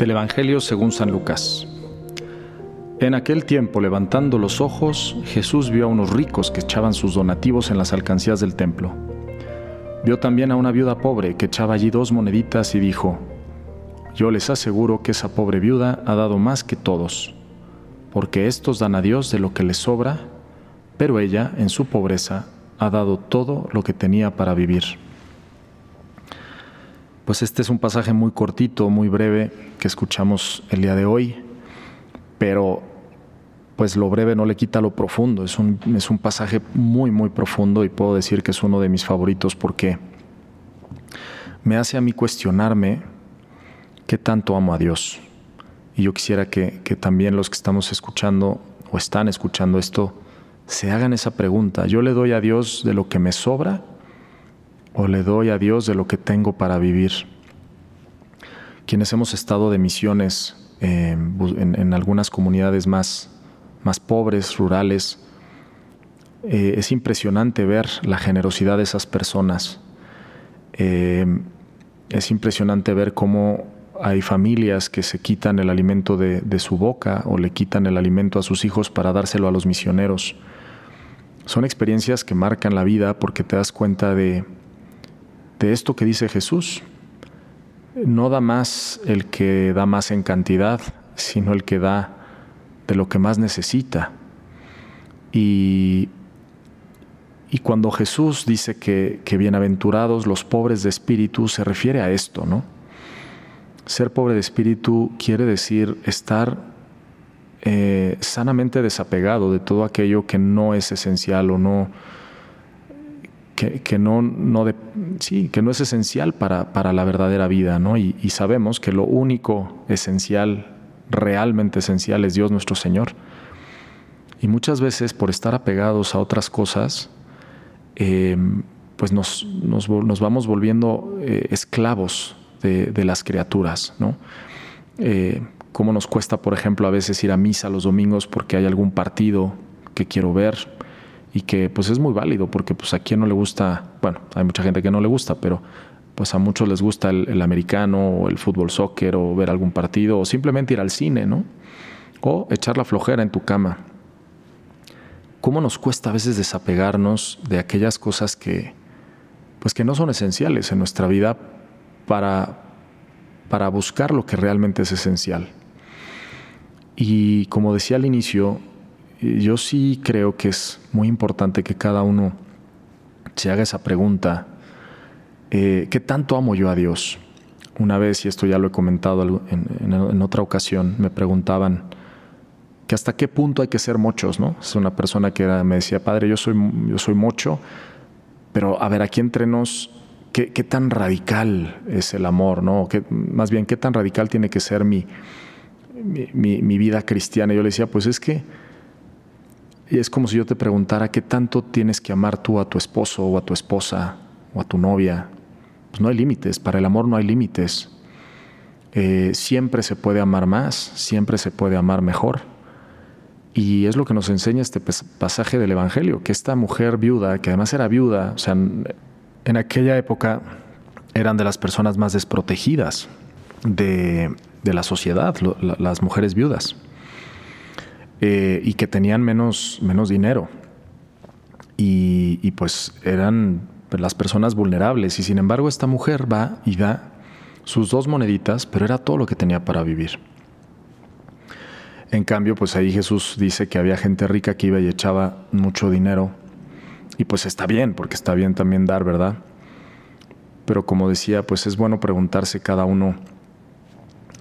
Del Evangelio según San Lucas. En aquel tiempo, levantando los ojos, Jesús vio a unos ricos que echaban sus donativos en las alcancías del templo. Vio también a una viuda pobre que echaba allí dos moneditas y dijo, Yo les aseguro que esa pobre viuda ha dado más que todos, porque estos dan a Dios de lo que les sobra, pero ella, en su pobreza, ha dado todo lo que tenía para vivir. Pues este es un pasaje muy cortito, muy breve que escuchamos el día de hoy, pero pues lo breve no le quita lo profundo. Es un, es un pasaje muy, muy profundo y puedo decir que es uno de mis favoritos porque me hace a mí cuestionarme qué tanto amo a Dios. Y yo quisiera que, que también los que estamos escuchando o están escuchando esto se hagan esa pregunta. ¿Yo le doy a Dios de lo que me sobra o le doy a Dios de lo que tengo para vivir? Quienes hemos estado de misiones eh, en, algunas comunidades más, más pobres, rurales, eh, es impresionante ver la generosidad de esas personas. Eh, es impresionante ver cómo hay familias que se quitan el alimento de, de, su boca o le quitan el alimento a sus hijos para dárselo a los misioneros. Son experiencias que marcan la vida porque te das cuenta de, de esto que dice Jesús. No da más el que da más en cantidad, sino el que da de lo que más necesita. Y, cuando Jesús dice que, que, bienaventurados los pobres de espíritu, se refiere a esto, ¿no? Ser pobre de espíritu quiere decir estar eh, sanamente desapegado de todo aquello que no es esencial o no, que, no, no sí, que no es esencial para, para la verdadera vida, ¿no? Y, sabemos que lo único esencial, realmente esencial, es Dios nuestro Señor. Y muchas veces por estar apegados a otras cosas, eh, pues nos, nos, nos, vamos volviendo eh, esclavos de, de, las criaturas, ¿no? Eh, cómo nos cuesta, por ejemplo, a veces ir a misa los domingos porque hay algún partido que quiero ver y que pues es muy válido porque pues a quien no le gusta, bueno, hay mucha gente que no le gusta, pero pues a muchos les gusta el, americano o el fútbol soccer o ver algún partido o simplemente ir al cine, ¿no? O echar la flojera en tu cama. ¿Cómo nos cuesta a veces desapegarnos de aquellas cosas que pues que no son esenciales en nuestra vida para para buscar lo que realmente es esencial? Y como decía al inicio, yo sí creo que es muy importante que cada uno se haga esa pregunta, eh, ¿qué tanto amo yo a Dios? Una vez, y esto ya lo he comentado en, otra ocasión, me preguntaban que hasta qué punto hay que ser mochos, ¿no? Es una persona que me decía, padre, yo soy, yo soy mocho, pero a ver, aquí entre nos, ¿qué, tan radical es el amor, ¿no? más bien, ¿qué tan radical tiene que ser mi, mi, mi vida cristiana? Y yo le decía, pues es que y es como si yo te preguntara qué tanto tienes que amar tú a tu esposo o a tu esposa o a tu novia. Pues no hay límites, para el amor no hay límites. Eh, siempre se puede amar más, siempre se puede amar mejor. Y es lo que nos enseña este pasaje del Evangelio, que esta mujer viuda, que además era viuda, o sea, en aquella época eran de las personas más desprotegidas de, la sociedad, las mujeres viudas. Eh, y que tenían menos, menos dinero. Y, pues eran las personas vulnerables. Y sin embargo esta mujer va y da sus dos moneditas, pero era todo lo que tenía para vivir. En cambio, pues ahí Jesús dice que había gente rica que iba y echaba mucho dinero. Y pues está bien, porque está bien también dar, ¿verdad? Pero como decía, pues es bueno preguntarse cada uno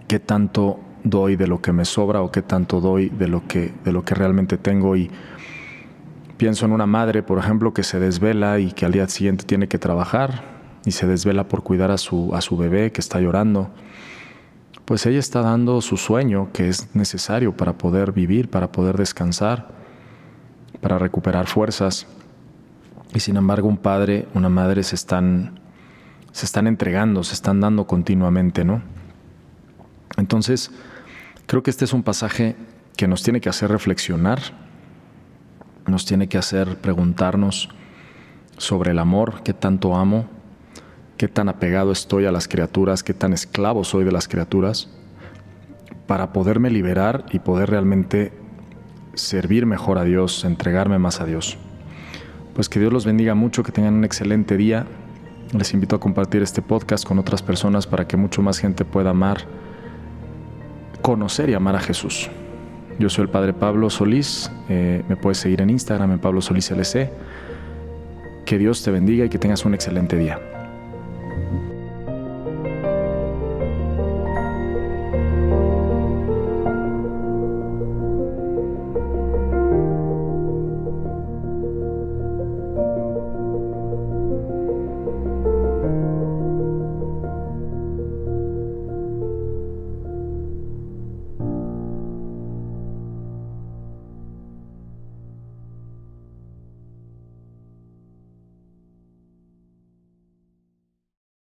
qué tanto doy de lo que me sobra o qué tanto doy de lo que, de lo que realmente tengo. Y pienso en una madre, por ejemplo, que se desvela y que al día siguiente tiene que trabajar y se desvela por cuidar a su, a su bebé que está llorando. Pues ella está dando su sueño que es necesario para poder vivir, para poder descansar, para recuperar fuerzas. Y sin embargo, un padre, una madre se están, se están entregando, se están dando continuamente, ¿no? Entonces, creo que este es un pasaje que nos tiene que hacer reflexionar, nos tiene que hacer preguntarnos sobre el amor, qué tanto amo, qué tan apegado estoy a las criaturas, qué tan esclavo soy de las criaturas, para poderme liberar y poder realmente servir mejor a Dios, entregarme más a Dios. Pues que Dios los bendiga mucho, que tengan un excelente día. Les invito a compartir este podcast con otras personas para que mucho más gente pueda amar, conocer y amar a Jesús. Yo soy el Padre Pablo Solís, eh, me puedes seguir en Instagram en Pablo Solís LC. Que Dios te bendiga y que tengas un excelente día.